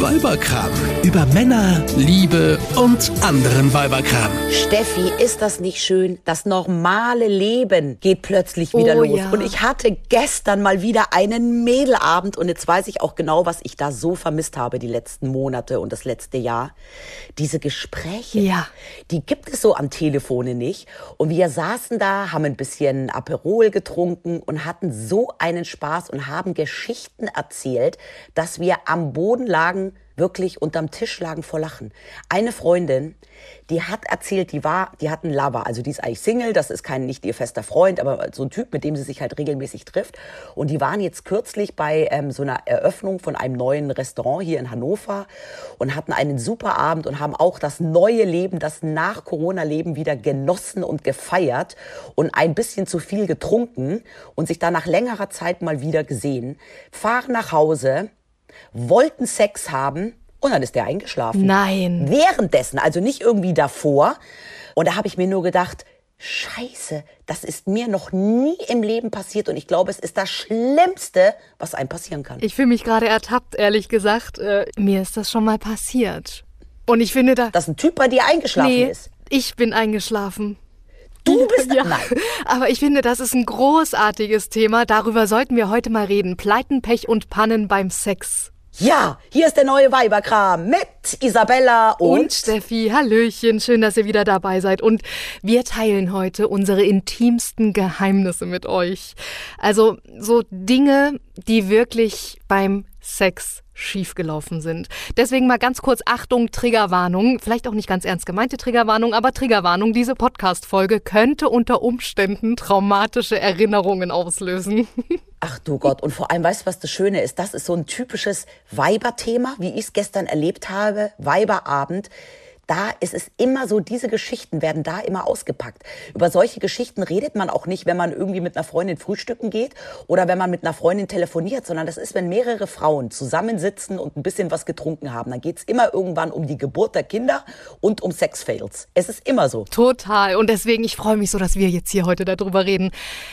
Weiberkram. Über Männer, Liebe und anderen Weiberkram. Steffi, ist das nicht schön? Das normale Leben geht plötzlich wieder Oh, los. ja. Und ich hatte gestern mal wieder einen Mädelabend und jetzt weiß ich auch genau, was ich da so vermisst habe die letzten Monate und das letzte Jahr. Diese Gespräche, Ja. die gibt es so am Telefone nicht. Und wir saßen da, haben ein bisschen Aperol getrunken und hatten so einen Spaß und haben Geschichten erzählt, dass wir am Boden lagen, wirklich unterm Tisch lagen vor Lachen. Eine Freundin, die hat erzählt, die war, die hat einen Lover, also die ist eigentlich Single, das ist kein nicht ihr fester Freund, aber so ein Typ, mit dem sie sich halt regelmäßig trifft. Und die waren jetzt kürzlich bei ähm, so einer Eröffnung von einem neuen Restaurant hier in Hannover und hatten einen super Abend und haben auch das neue Leben, das nach Corona-Leben wieder genossen und gefeiert und ein bisschen zu viel getrunken und sich dann nach längerer Zeit mal wieder gesehen, fahren nach Hause, wollten Sex haben und dann ist der eingeschlafen. Nein. Währenddessen, also nicht irgendwie davor. Und da habe ich mir nur gedacht, Scheiße, das ist mir noch nie im Leben passiert und ich glaube, es ist das Schlimmste, was einem passieren kann. Ich fühle mich gerade ertappt, ehrlich gesagt. Äh, mir ist das schon mal passiert. Und ich finde da. Dass ein Typ bei dir eingeschlafen nee, ist. ich bin eingeschlafen. Du bist Ja. Nein. Aber ich finde, das ist ein großartiges Thema. Darüber sollten wir heute mal reden. Pleiten, Pech und Pannen beim Sex. Ja, hier ist der neue Weiberkram mit Isabella und, Und Steffi, Hallöchen, schön, dass ihr wieder dabei seid. Und wir teilen heute unsere intimsten Geheimnisse mit euch. Also so Dinge, die wirklich beim Sex schiefgelaufen sind. Deswegen mal ganz kurz Achtung, Triggerwarnung. Vielleicht auch nicht ganz ernst gemeinte Triggerwarnung, aber Triggerwarnung. Diese Podcast-Folge könnte unter Umständen traumatische Erinnerungen auslösen. Ach du Gott, und vor allem, weißt du, was das Schöne ist? Das ist so ein typisches Weiberthema, wie ich es gestern erlebt habe, Weiberabend. Da ist es immer so, diese Geschichten werden da immer ausgepackt. Über solche Geschichten redet man auch nicht, wenn man irgendwie mit einer Freundin frühstücken geht oder wenn man mit einer Freundin telefoniert, sondern das ist, wenn mehrere Frauen zusammensitzen und ein bisschen was getrunken haben. Dann geht's immer irgendwann um die Geburt der Kinder und um Sexfails. Es ist immer so. Total. Und deswegen, ich freue mich so, dass wir jetzt hier heute darüber reden.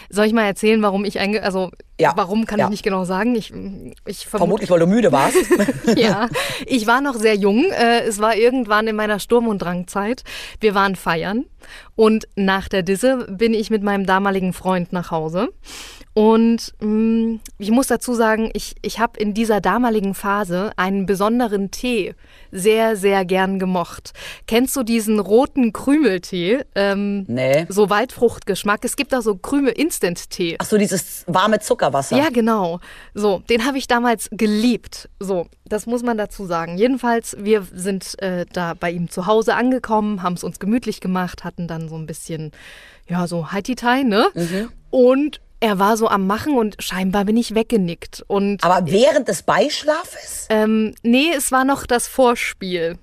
Soll ich mal erzählen, warum ich einge... Also, Ja. warum kann Ja. ich nicht genau sagen. Ich, ich vermute, Vermutlich, weil du müde warst. ja, ich war noch sehr jung. Äh, Es war irgendwann in meiner Sturm- und Drangzeit. Wir waren feiern und nach der Disse bin ich mit meinem damaligen Freund nach Hause. Und mh, ich muss dazu sagen, ich, ich habe in dieser damaligen Phase einen besonderen Tee sehr, sehr gern gemocht. Kennst du diesen roten Krümeltee? Ähm, Nee. So Waldfruchtgeschmack. Es gibt auch so Krümel-Instant-Tee. Ach so, dieses warme Zuckerwasser. Ja, genau. So, den habe ich damals geliebt. So, das muss man dazu sagen. Jedenfalls, wir sind äh, da bei ihm zu Hause angekommen, haben es uns gemütlich gemacht, hatten dann so ein bisschen, ja, so Haiti-Tai, ne? Mhm. Und er war so am Machen und scheinbar bin ich weggenickt. Und Aber während des Beischlafes? ähm, nee, es war noch das Vorspiel.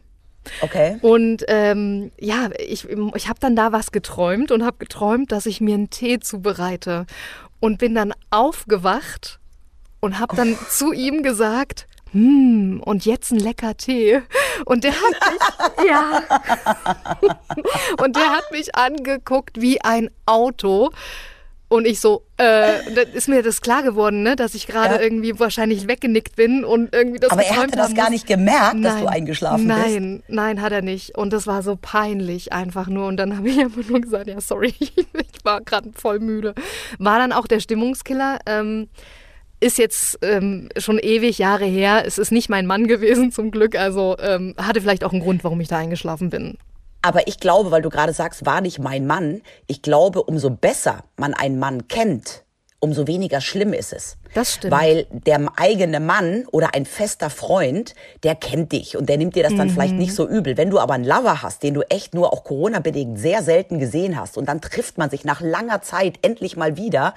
Okay. Und ähm, ja, ich, ich habe dann da was geträumt und habe geträumt, dass ich mir einen Tee zubereite. Und bin dann aufgewacht und habe dann zu ihm gesagt, hm, und jetzt ein lecker Tee. Und der hat mich, ja, und der hat mich angeguckt wie ein Auto. Und ich so, äh, dann ist mir das klar geworden, ne, dass ich gerade Ja. irgendwie wahrscheinlich weggenickt bin und irgendwie das Aber er hatte das gar nicht gemerkt, dass Nein. du eingeschlafen bist. Nein, nein, hat er nicht. Und das war so peinlich einfach nur. Und dann habe ich einfach nur gesagt, ja, sorry, ich war gerade voll müde. War dann auch der Stimmungskiller. Ähm, ist jetzt ähm, schon ewig Jahre her. Es ist nicht mein Mann gewesen, zum Glück. Also ähm, hatte vielleicht auch einen Grund, warum ich da eingeschlafen bin. Aber ich glaube, weil du gerade sagst, war nicht mein Mann, ich glaube, umso besser man einen Mann kennt, umso weniger schlimm ist es. Das stimmt. Weil der eigene Mann oder ein fester Freund, der kennt dich und der nimmt dir das dann vielleicht Mhm. nicht so übel. Wenn du aber einen Lover hast, den du echt nur auch Corona-bedingt sehr selten gesehen hast und dann trifft man sich nach langer Zeit endlich mal wieder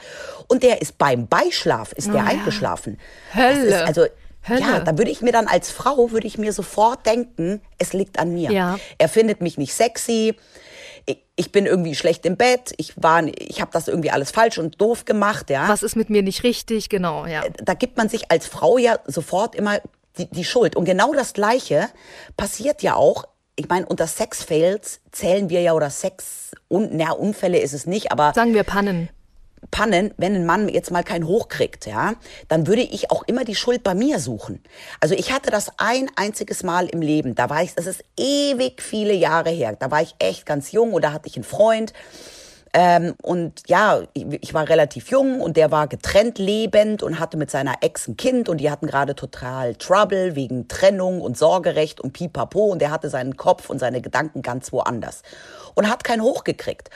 und der ist beim Beischlaf, ist der Oh ja. eingeschlafen. Hölle. also Hölle. Ja, da würde ich mir dann als Frau, würde ich mir sofort denken, es liegt an mir. Ja. Er findet mich nicht sexy. Ich- bin irgendwie schlecht im Bett. Ich war, ich habe das irgendwie alles falsch und doof gemacht, ja. Was ist mit mir nicht richtig? Genau, ja. Da gibt man sich als Frau ja sofort immer die, die Schuld. Und genau das Gleiche passiert ja auch. Ich meine, unter Sexfails zählen wir ja oder Sex, un, na, Unfälle ist es nicht, aber Sagen wir Pannen. Pannen, wenn ein Mann jetzt mal keinen hochkriegt, ja, dann würde ich auch immer die Schuld bei mir suchen. Also ich hatte das ein einziges Mal im Leben. Da war ich, das ist ewig viele Jahre her. Da war ich echt ganz jung da hatte ich einen Freund. Ähm, und ja, ich war relativ jung und der war getrennt lebend und hatte mit seiner Ex ein Kind und die hatten gerade total Trouble wegen Trennung und Sorgerecht und Pipapo und der hatte seinen Kopf und seine Gedanken ganz woanders und hat keinen hochgekriegt.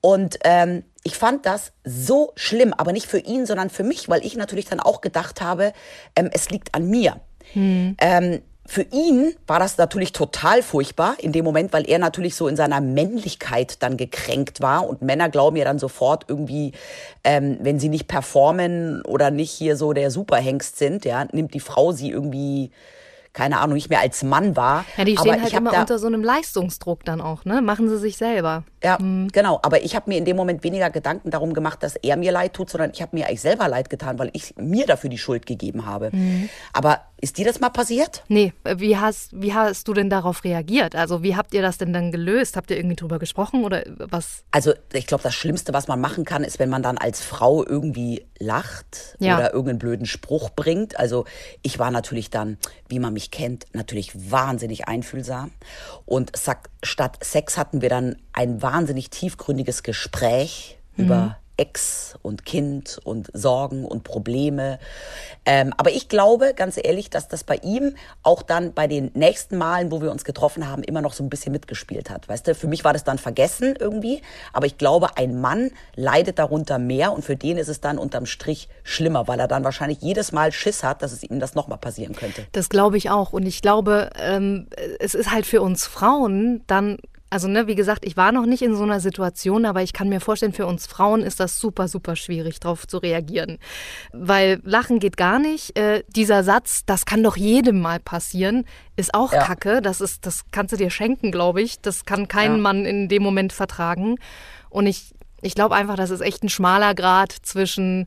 Und ähm, ich fand das so schlimm, aber nicht für ihn, sondern für mich, weil ich natürlich dann auch gedacht habe, ähm, es liegt an mir. Hm. Ähm, für ihn war das natürlich total furchtbar in dem Moment, weil er natürlich so in seiner Männlichkeit dann gekränkt war. Und Männer glauben ja dann sofort irgendwie, ähm, wenn sie nicht performen oder nicht hier so der Superhengst sind, ja, nimmt die Frau sie irgendwie keine Ahnung, nicht mehr als Mann war. Ja, die stehen halt immer unter so einem Leistungsdruck dann auch, ne? Machen sie sich selber. Ja, mhm. genau. Aber ich habe mir in dem Moment weniger Gedanken darum gemacht, dass er mir leid tut, sondern ich habe mir eigentlich selber leid getan, weil ich mir dafür die Schuld gegeben habe. Mhm. Aber ist dir das mal passiert? Nee. Wie hast, wie hast du denn darauf reagiert? Also wie habt ihr das denn dann gelöst? Habt ihr irgendwie drüber gesprochen oder was? Also ich glaube, das Schlimmste, was man machen kann, ist, wenn man dann als Frau irgendwie lacht ja. oder irgendeinen blöden Spruch bringt. Also ich war natürlich dann, wie man mich kennt, natürlich wahnsinnig einfühlsam. Und statt Sex hatten wir dann ein wahnsinnig tiefgründiges Gespräch mhm. über Ex und Kind und Sorgen und Probleme. Ähm, aber ich glaube, ganz ehrlich, dass das bei ihm auch dann bei den nächsten Malen, wo wir uns getroffen haben, immer noch so ein bisschen mitgespielt hat. Weißt du, für mich war das dann vergessen irgendwie. Aber ich glaube, ein Mann leidet darunter mehr und für den ist es dann unterm Strich schlimmer, weil er dann wahrscheinlich jedes Mal Schiss hat, dass es ihm das nochmal passieren könnte. Das glaube ich auch. Und ich glaube, ähm, es ist halt für uns Frauen dann also, ne, wie gesagt, ich war noch nicht in so einer Situation, aber ich kann mir vorstellen, für uns Frauen ist das super, super schwierig, darauf zu reagieren. Weil Lachen geht gar nicht. Äh, dieser Satz, das kann doch jedem mal passieren, ist auch ja. Kacke. Das, ist, das kannst du dir schenken, glaube ich. Das kann kein ja. Mann in dem Moment vertragen. Und ich, ich glaube einfach, das ist echt ein schmaler Grad zwischen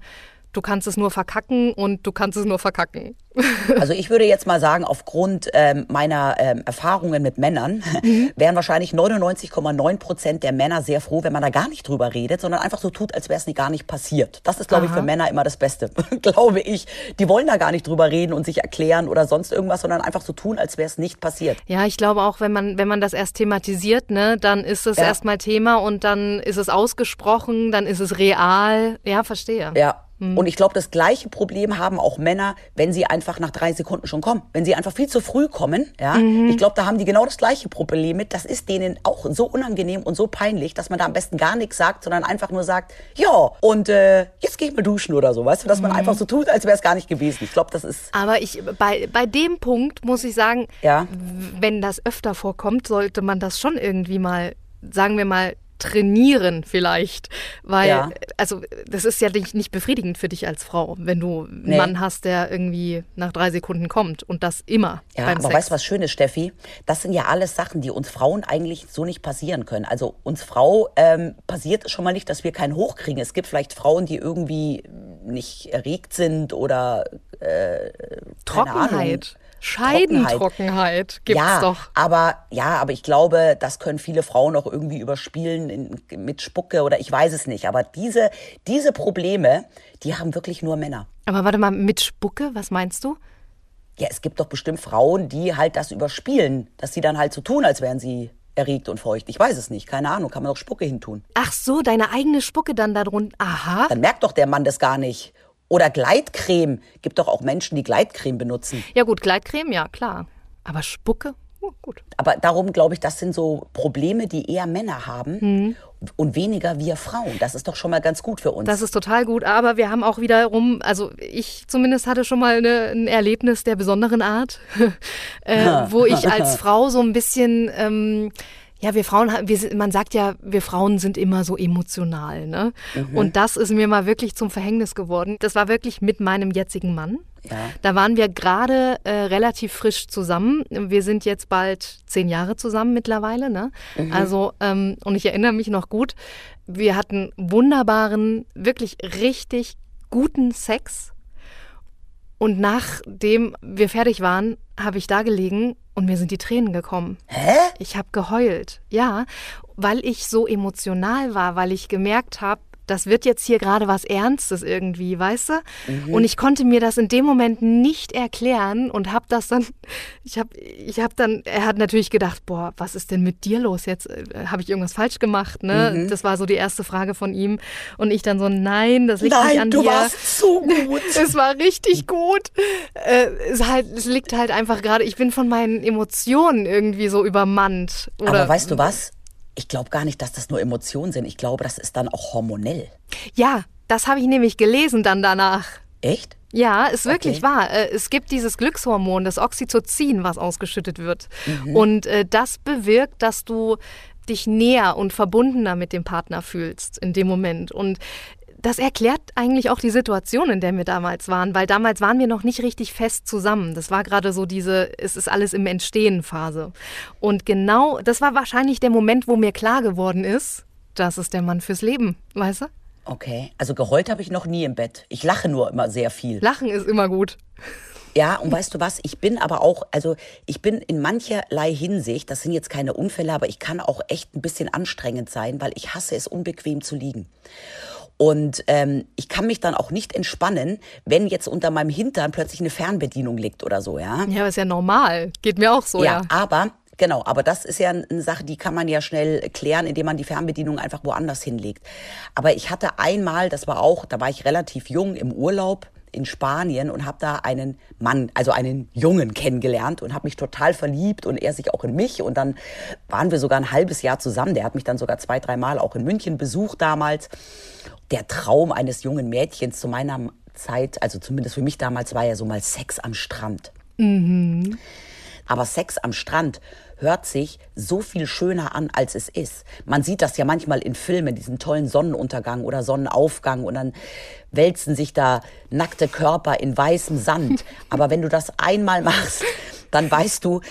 du kannst es nur verkacken und du kannst es nur verkacken. Also ich würde jetzt mal sagen, aufgrund ähm, meiner ähm, Erfahrungen mit Männern mhm. wären wahrscheinlich 99,9 Prozent der Männer sehr froh, wenn man da gar nicht drüber redet, sondern einfach so tut, als wäre es gar nicht passiert. Das ist, glaube ich, für Männer immer das Beste, glaube ich. Die wollen da gar nicht drüber reden und sich erklären oder sonst irgendwas, sondern einfach so tun, als wäre es nicht passiert. Ja, ich glaube auch, wenn man, wenn man das erst thematisiert, ne, dann ist es ja. erstmal Thema und dann ist es ausgesprochen, dann ist es real. Ja, verstehe. Ja, Mhm. Und ich glaube, das gleiche Problem haben auch Männer, wenn sie einfach nach drei Sekunden schon kommen. Wenn sie einfach viel zu früh kommen, ja. Mhm. Ich glaube, da haben die genau das gleiche Problem mit. Das ist denen auch so unangenehm und so peinlich, dass man da am besten gar nichts sagt, sondern einfach nur sagt, ja, und äh, jetzt gehe ich mal duschen oder so, weißt du, dass man mhm. einfach so tut, als wäre es gar nicht gewesen. Ich glaube, das ist. Aber ich, bei, bei dem Punkt muss ich sagen, ja? wenn das öfter vorkommt, sollte man das schon irgendwie mal, sagen wir mal, trainieren vielleicht. Weil, ja. also das ist ja nicht, nicht befriedigend für dich als Frau, wenn du einen nee. Mann hast, der irgendwie nach drei Sekunden kommt und das immer. Ja, beim aber Sex. weißt du was Schönes, Steffi? Das sind ja alles Sachen, die uns Frauen eigentlich so nicht passieren können. Also uns Frau ähm, passiert schon mal nicht, dass wir keinen hochkriegen. Es gibt vielleicht Frauen, die irgendwie nicht erregt sind oder äh, Trockenheit. Scheidentrockenheit gibt's ja, doch. Aber ja, aber ich glaube, das können viele Frauen auch irgendwie überspielen in, mit Spucke oder ich weiß es nicht. Aber diese, diese Probleme, die haben wirklich nur Männer. Aber warte mal, mit Spucke, was meinst du? Ja, es gibt doch bestimmt Frauen, die halt das überspielen, dass sie dann halt so tun, als wären sie erregt und feucht. Ich weiß es nicht, keine Ahnung, kann man doch Spucke hintun. Ach so, deine eigene Spucke dann darunter. Aha. Dann merkt doch der Mann das gar nicht. Oder Gleitcreme. Gibt doch auch Menschen, die Gleitcreme benutzen. Ja gut, Gleitcreme, ja klar. Aber Spucke? Oh, gut. Aber darum glaube ich, das sind so Probleme, die eher Männer haben mhm. und weniger wir Frauen. Das ist doch schon mal ganz gut für uns. Das ist total gut, aber wir haben auch wiederum, also ich zumindest hatte schon mal eine, ein Erlebnis der besonderen Art, äh, wo ich als Frau so ein bisschen ähm, ja, wir Frauen, wir, man sagt ja, wir Frauen sind immer so emotional, ne? Mhm. Und das ist mir mal wirklich zum Verhängnis geworden. Das war wirklich mit meinem jetzigen Mann. Ja. Da waren wir gerade äh, relativ frisch zusammen. Wir sind jetzt bald zehn Jahre zusammen mittlerweile, ne? Mhm. Also, ähm, und ich erinnere mich noch gut, wir hatten wunderbaren, wirklich richtig guten Sex. Und nachdem wir fertig waren, habe ich da gelegen und mir sind die Tränen gekommen. Hä? Ich habe geheult. Ja, weil ich so emotional war, weil ich gemerkt habe, das wird jetzt hier gerade was Ernstes irgendwie, weißt du? Und ich konnte mir das in dem Moment nicht erklären und habe das dann, ich habe ich hab dann, er hat natürlich gedacht, boah, was ist denn mit dir los jetzt? Äh, Habe ich irgendwas falsch gemacht, ne? Das war so die erste Frage von ihm. Und ich dann so, nein, das liegt nicht Nein, an du dir. warst so gut. Es war richtig gut. Äh, es, halt, es liegt halt einfach gerade, ich bin von meinen Emotionen irgendwie so übermannt. Oder, Aber weißt du was? Ich glaube gar nicht, dass das nur Emotionen sind. Ich glaube, das ist dann auch hormonell. Ja, das habe ich nämlich gelesen dann danach. Echt? Ja, ist wirklich Okay. wahr. Äh, Es gibt dieses Glückshormon, das Oxytocin, was ausgeschüttet wird. Und äh, das bewirkt, dass du dich näher und verbundener mit dem Partner fühlst in dem Moment. Und das erklärt eigentlich auch die Situation, in der wir damals waren, weil damals waren wir noch nicht richtig fest zusammen. Das war gerade so diese, es ist alles im Entstehen Phase. Und genau, das war wahrscheinlich der Moment, wo mir klar geworden ist, das ist der Mann fürs Leben, weißt du? Okay. Also geheult habe ich noch nie im Bett. Ich lache nur immer sehr viel. Lachen ist immer gut. Ja, und weißt du was? Ich bin aber auch, also ich bin in mancherlei Hinsicht, das sind jetzt keine Unfälle, aber ich kann auch echt ein bisschen anstrengend sein, weil ich hasse es, unbequem zu liegen. Und ähm, ich kann mich dann auch nicht entspannen, wenn jetzt unter meinem Hintern plötzlich eine Fernbedienung liegt oder so, ja. Ja, aber ist ja normal. Geht mir auch so, ja. ja, aber genau, aber das ist ja eine Sache, die kann man ja schnell klären, indem man die Fernbedienung einfach woanders hinlegt. Aber ich hatte einmal, das war auch, da war ich relativ jung im Urlaub in Spanien und habe da einen Mann, also einen Jungen kennengelernt und habe mich total verliebt und er sich auch in mich und dann waren wir sogar ein halbes Jahr zusammen. Der hat mich dann sogar zwei, dreimal auch in München besucht damals. Der Traum eines jungen Mädchens zu meiner Zeit, also zumindest für mich damals, war ja so mal Sex am Strand. Aber Sex am Strand hört sich so viel schöner an, als es ist. Man sieht das ja manchmal in Filmen, diesen tollen Sonnenuntergang oder Sonnenaufgang und dann wälzen sich da nackte Körper in weißem Sand. Aber wenn du das einmal machst, dann weißt du,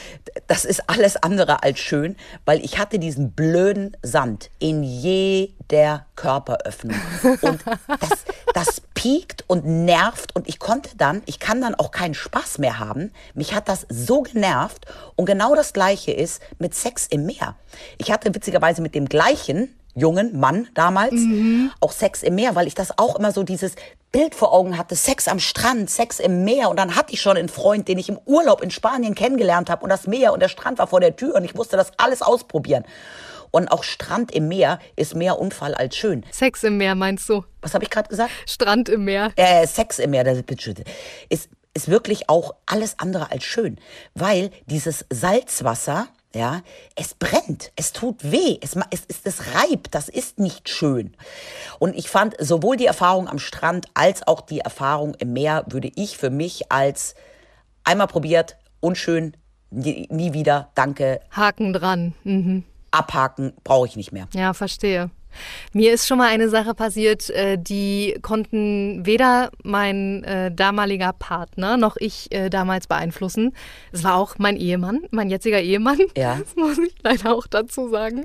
das ist alles andere als schön, weil ich hatte diesen blöden Sand in jeder Körperöffnung. Und das, das piekt und nervt und ich konnte dann, ich kann dann auch keinen Spaß mehr haben. Mich hat das so genervt und genau das Gleiche ist mit Sex im Meer. Ich hatte witzigerweise mit dem gleichen jungen Mann damals auch Sex im Meer, weil ich das auch immer so dieses Bild vor Augen hatte, Sex am Strand, Sex im Meer und dann hatte ich schon einen Freund, den ich im Urlaub in Spanien kennengelernt habe und das Meer und der Strand war vor der Tür und ich musste das alles ausprobieren. Und auch Strand im Meer ist mehr Unfall als schön. Sex im Meer meinst du? Was habe ich gerade gesagt? Strand im Meer. äh, Sex im Meer, das ist, ist wirklich auch alles andere als schön. Weil dieses Salzwasser, ja, es brennt, es tut weh, es, es, es, es reibt, das ist nicht schön. Und ich fand sowohl die Erfahrung am Strand als auch die Erfahrung im Meer würde ich für mich als einmal probiert, unschön, nie, nie wieder, danke, Haken dran. Mhm. abhaken, brauche ich nicht mehr. Ja, verstehe. Mir ist schon mal eine Sache passiert, äh, die konnten weder mein äh, damaliger Partner noch ich äh, damals beeinflussen. Es war auch mein Ehemann, mein jetziger Ehemann. Ja. Das muss ich leider auch dazu sagen.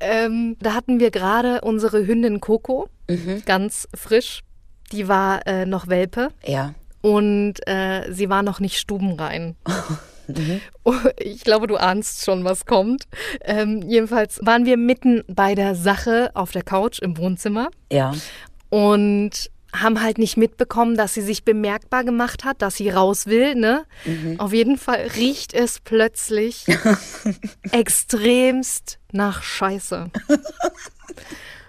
Ähm, da hatten wir gerade unsere Hündin Coco, ganz frisch. Die war äh, noch Welpe Ja. und äh, sie war noch nicht stubenrein. Oh, Ich glaube, du ahnst schon, was kommt. Ähm, jedenfalls waren wir mitten bei der Sache auf der Couch im Wohnzimmer Ja. und haben halt nicht mitbekommen, dass sie sich bemerkbar gemacht hat, dass sie raus will. Ne? Auf jeden Fall riecht es plötzlich extremst nach Scheiße.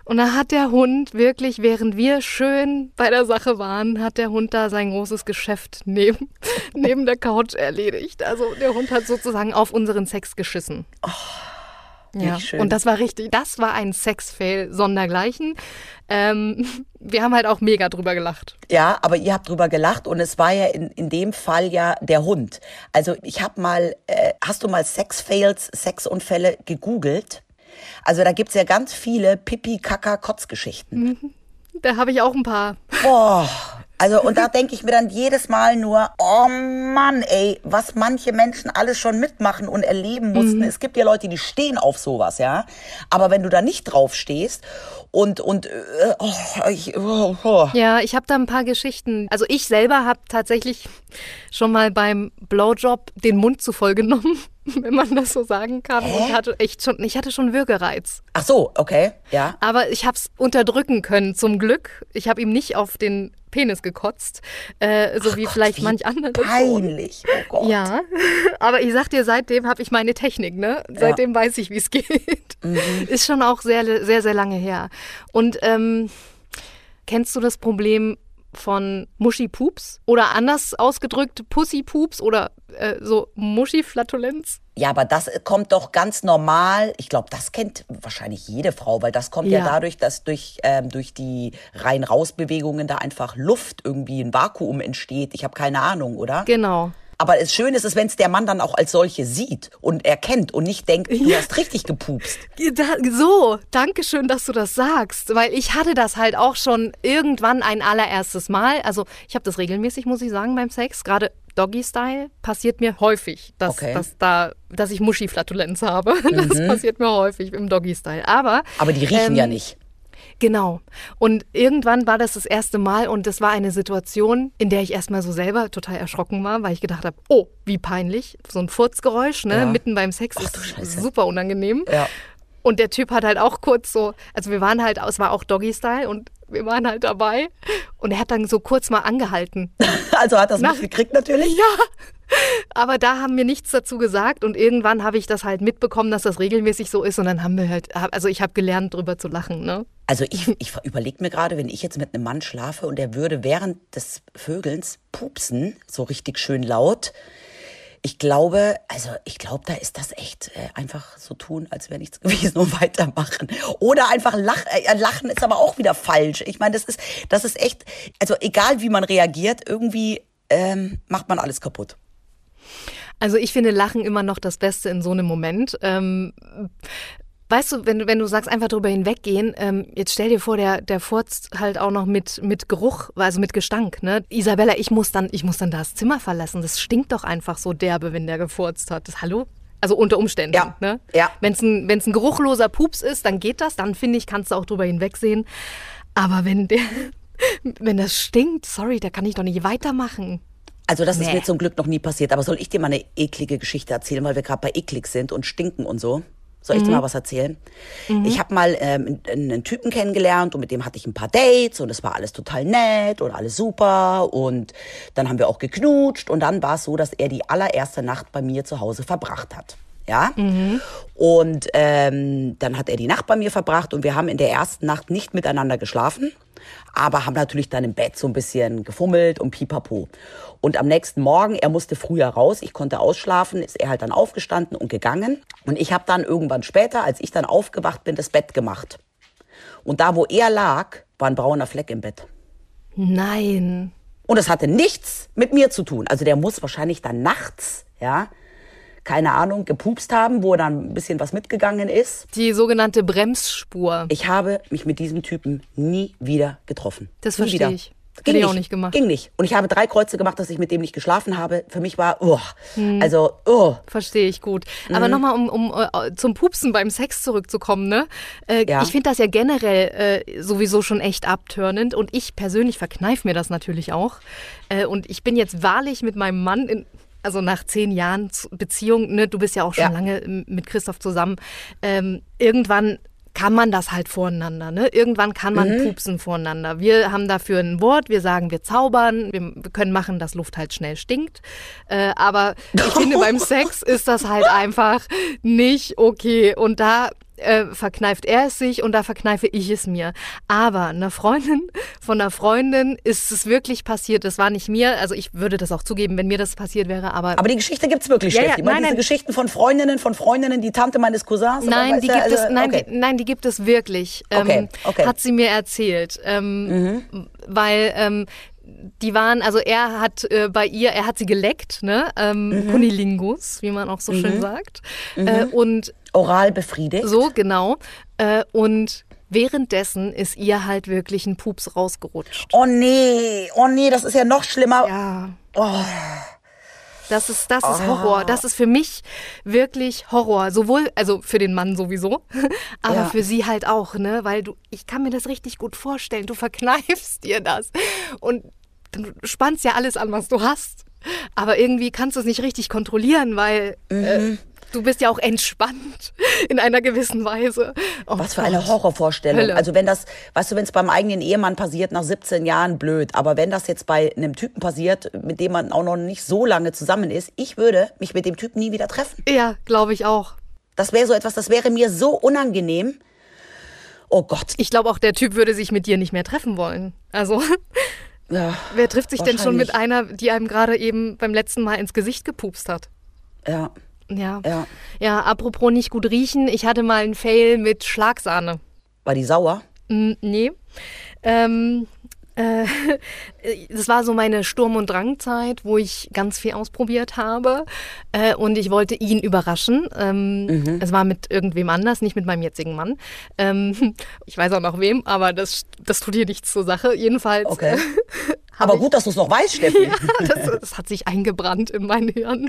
Und da hat der Hund wirklich, während wir schön bei der Sache waren, hat der Hund da sein großes Geschäft neben, neben der Couch erledigt. Also der Hund hat sozusagen auf unseren Sex geschissen. ja, nicht schön. und das war richtig, das war ein Sexfail sondergleichen. Ähm, wir haben halt auch mega drüber gelacht. Ja, aber ihr habt drüber gelacht und es war ja in, in dem Fall ja der Hund. Also ich habe mal, äh, hast du mal Sexfails, Sexunfälle gegoogelt? Also da gibt's ja ganz viele Pipi-Kaka-Kotzgeschichten. Da habe ich auch ein paar. Boah, Also, und da denke ich mir dann jedes Mal nur, oh Mann, ey, was manche Menschen alles schon mitmachen und erleben mussten. Mhm. Es gibt ja Leute, die stehen auf sowas, ja. Aber wenn du da nicht drauf stehst und, und, äh, oh, ich, oh, oh. Ja, ich habe da ein paar Geschichten. Also ich selber habe tatsächlich schon mal beim Blowjob den Mund zu voll genommen. wenn man das so sagen kann. Hä? Und hatte echt schon, ich hatte schon Würgereiz. Ach so, okay, ja. Aber ich habe es unterdrücken können, zum Glück. Ich habe ihm nicht auf den Penis gekotzt, äh, so Ach wie Gott, vielleicht wie manch andere. Peinlich, oh Gott. Ja, aber ich sag dir, seitdem habe ich meine Technik, ne? Seitdem ja. weiß ich, wie es geht. Mhm. Ist schon auch sehr, sehr, sehr lange her. Und ähm, kennst du das Problem von Muschi-Pups oder anders ausgedrückt Pussy-Pups oder äh, so Muschi-Flatulenz? Ja, aber das kommt doch ganz normal. Ich glaube, das kennt wahrscheinlich jede Frau, weil das kommt ja, ja dadurch, dass durch, ähm, durch die Rein-Raus-Bewegungen da einfach Luft irgendwie ein Vakuum entsteht. Ich habe keine Ahnung, oder? Genau. Aber es schön ist es, wenn es der Mann dann auch als solche sieht und erkennt und nicht denkt, du ja. hast richtig gepupst. Da, so, danke schön, dass du das sagst, weil ich hatte das halt auch schon irgendwann ein allererstes Mal. Also ich habe das regelmäßig, muss ich sagen, beim Sex. Gerade Doggy-Style passiert mir häufig, dass, okay. dass, da, dass ich Muschi-Flatulenz habe. Das mhm. passiert mir häufig im Doggy-Style. Aber, Aber die riechen ähm, ja nicht. Genau. Und irgendwann war das das erste Mal und das war eine Situation, in der ich erstmal so selber total erschrocken war, weil ich gedacht habe, oh, wie peinlich. So ein Furzgeräusch, ne, ja. mitten beim Sex Ach, ist super unangenehm. Ja. Und der Typ hat halt auch kurz so, also wir waren halt, es war auch Doggy-Style und wir waren halt dabei und er hat dann so kurz mal angehalten. Also hat das mitgekriegt natürlich? Ja. Aber da haben wir nichts dazu gesagt und irgendwann habe ich das halt mitbekommen, dass das regelmäßig so ist und dann haben wir halt, also ich habe gelernt, drüber zu lachen. Ne? Also ich, ich überlege mir gerade, wenn ich jetzt mit einem Mann schlafe und er würde während des Vögelns pupsen, so richtig schön laut. Ich glaube, also ich glaube, da ist das echt äh, einfach so tun, als wäre nichts gewesen und weitermachen. Oder einfach lach, äh, lachen ist aber auch wieder falsch. Ich meine, das ist, das ist echt, also egal wie man reagiert, irgendwie ähm, macht man alles kaputt. Also ich finde Lachen immer noch das Beste in so einem Moment. Ähm, weißt du, wenn du, wenn du sagst, einfach drüber hinweggehen, ähm, jetzt stell dir vor, der, der furzt halt auch noch mit, mit Geruch, also mit Gestank, ne? Isabella, ich muss dann, ich muss dann das Zimmer verlassen. Das stinkt doch einfach so derbe, wenn der gefurzt hat. Das, hallo? Also unter Umständen. Ja. Ne? ja. Wenn es ein, wenn's ein geruchloser Pups ist, dann geht das. Dann finde ich, kannst du auch drüber hinwegsehen. Aber wenn der, wenn das stinkt, sorry, da kann ich doch nicht weitermachen. Also das nee. ist mir zum Glück noch nie passiert. Aber soll ich dir mal eine eklige Geschichte erzählen, weil wir gerade bei eklig sind und stinken und so? Soll ich mhm. dir mal was erzählen? Mhm. Ich habe mal ähm, einen Typen kennengelernt und mit dem hatte ich ein paar Dates und es war alles total nett und alles super und dann haben wir auch geknutscht und dann war es so, dass er die allererste Nacht bei mir zu Hause verbracht hat. Ja. Mhm. Und ähm, dann hat er die Nacht bei mir verbracht und wir haben in der ersten Nacht nicht miteinander geschlafen, aber haben natürlich dann im Bett so ein bisschen gefummelt und pipapo. Und am nächsten Morgen, er musste früher raus, ich konnte ausschlafen, ist er halt dann aufgestanden und gegangen. Und ich habe dann irgendwann später, als ich dann aufgewacht bin, das Bett gemacht. Und da, wo er lag, war ein brauner Fleck im Bett. Nein. Und es hatte nichts mit mir zu tun. Also der muss wahrscheinlich dann nachts, ja, keine Ahnung, gepupst haben, wo dann ein bisschen was mitgegangen ist. Die sogenannte Bremsspur. Ich habe mich mit diesem Typen nie wieder getroffen. Das verstehe ich. Ging nicht. auch nicht gemacht. Ging nicht. Und ich habe drei Kreuze gemacht, dass ich mit dem nicht geschlafen habe. Für mich war, oh, hm. also, oh. Verstehe ich gut. Aber mhm. nochmal, um, um uh, zum Pupsen beim Sex zurückzukommen, ne? Äh, ja. Ich finde das ja generell äh, sowieso schon echt abtörnend. Und ich persönlich verkneife mir das natürlich auch. Äh, und ich bin jetzt wahrlich mit meinem Mann in, also nach zehn Jahren Beziehung, ne, du bist ja auch schon ja. lange mit Christoph zusammen, ähm, irgendwann kann man das halt voreinander. Ne? Irgendwann kann man mhm. pupsen voreinander. Wir haben dafür ein Wort, wir sagen, wir zaubern, wir können machen, dass Luft halt schnell stinkt. Äh, aber ich finde, beim Sex ist das halt einfach nicht okay. Und da äh, verkneift er es sich und da verkneife ich es mir. Aber einer Freundin von einer Freundin ist es wirklich passiert. Das war nicht mir. Also ich würde das auch zugeben, wenn mir das passiert wäre. Aber, aber die Geschichte gibt es wirklich, ja, Steffi. Ja, nein, diese nein. Geschichten von Freundinnen, von Freundinnen, die Tante meines Cousins. Nein, die gibt also, es, nein, okay. die, nein, die gibt es wirklich. Ähm, okay, okay. Hat sie mir erzählt. Ähm, mhm. Weil ähm, die waren, also er hat äh, bei ihr, er hat sie geleckt, ne? Ähm, mhm. Kunilingus, wie man auch so mhm. schön sagt. Mhm. Äh, und oral befriedigt. So, genau. Äh, und währenddessen ist ihr halt wirklich ein Pups rausgerutscht. Oh nee, oh nee, das ist ja noch schlimmer. Ja. Oh. Das ist, das ist Horror. Das ist für mich wirklich Horror. Sowohl, also für den Mann sowieso, aber Ja. für sie halt auch, ne? Weil du, ich kann mir das richtig gut vorstellen. Du verkneifst dir das. Und du spannst ja alles an, was du hast. Aber irgendwie kannst du es nicht richtig kontrollieren, weil Mhm. äh, du bist ja auch entspannt in einer gewissen Weise. Oh Was für eine. Horrorvorstellung. Hölle. Also wenn das, weißt du, wenn es beim eigenen Ehemann passiert nach 17 Jahren, blöd. Aber wenn das jetzt bei einem Typen passiert, mit dem man auch noch nicht so lange zusammen ist, ich würde mich mit dem Typen nie wieder treffen. Ja, glaube ich auch. Das wäre so etwas, das wäre mir so unangenehm. Oh Gott. Ich glaube auch, der Typ würde sich mit dir nicht mehr treffen wollen. Also, Ja, wer trifft sich denn schon mit einer, die einem gerade eben beim letzten Mal ins Gesicht gepupst hat? ja, Ja. ja. Ja, apropos nicht gut riechen, ich hatte mal einen Fail mit Schlagsahne. War die sauer? Mm, nee. Ähm, äh, das war so meine Sturm- und Drangzeit, wo ich ganz viel ausprobiert habe. Äh, und ich wollte ihn überraschen. Ähm, Mhm. Es war mit irgendwem anders, nicht mit meinem jetzigen Mann. Ähm, ich weiß auch noch wem, aber das, das tut hier nichts zur Sache. Jedenfalls. Okay. Aber gut, dass du es noch weißt, Steffi. das, das hat sich eingebrannt in mein Hirn.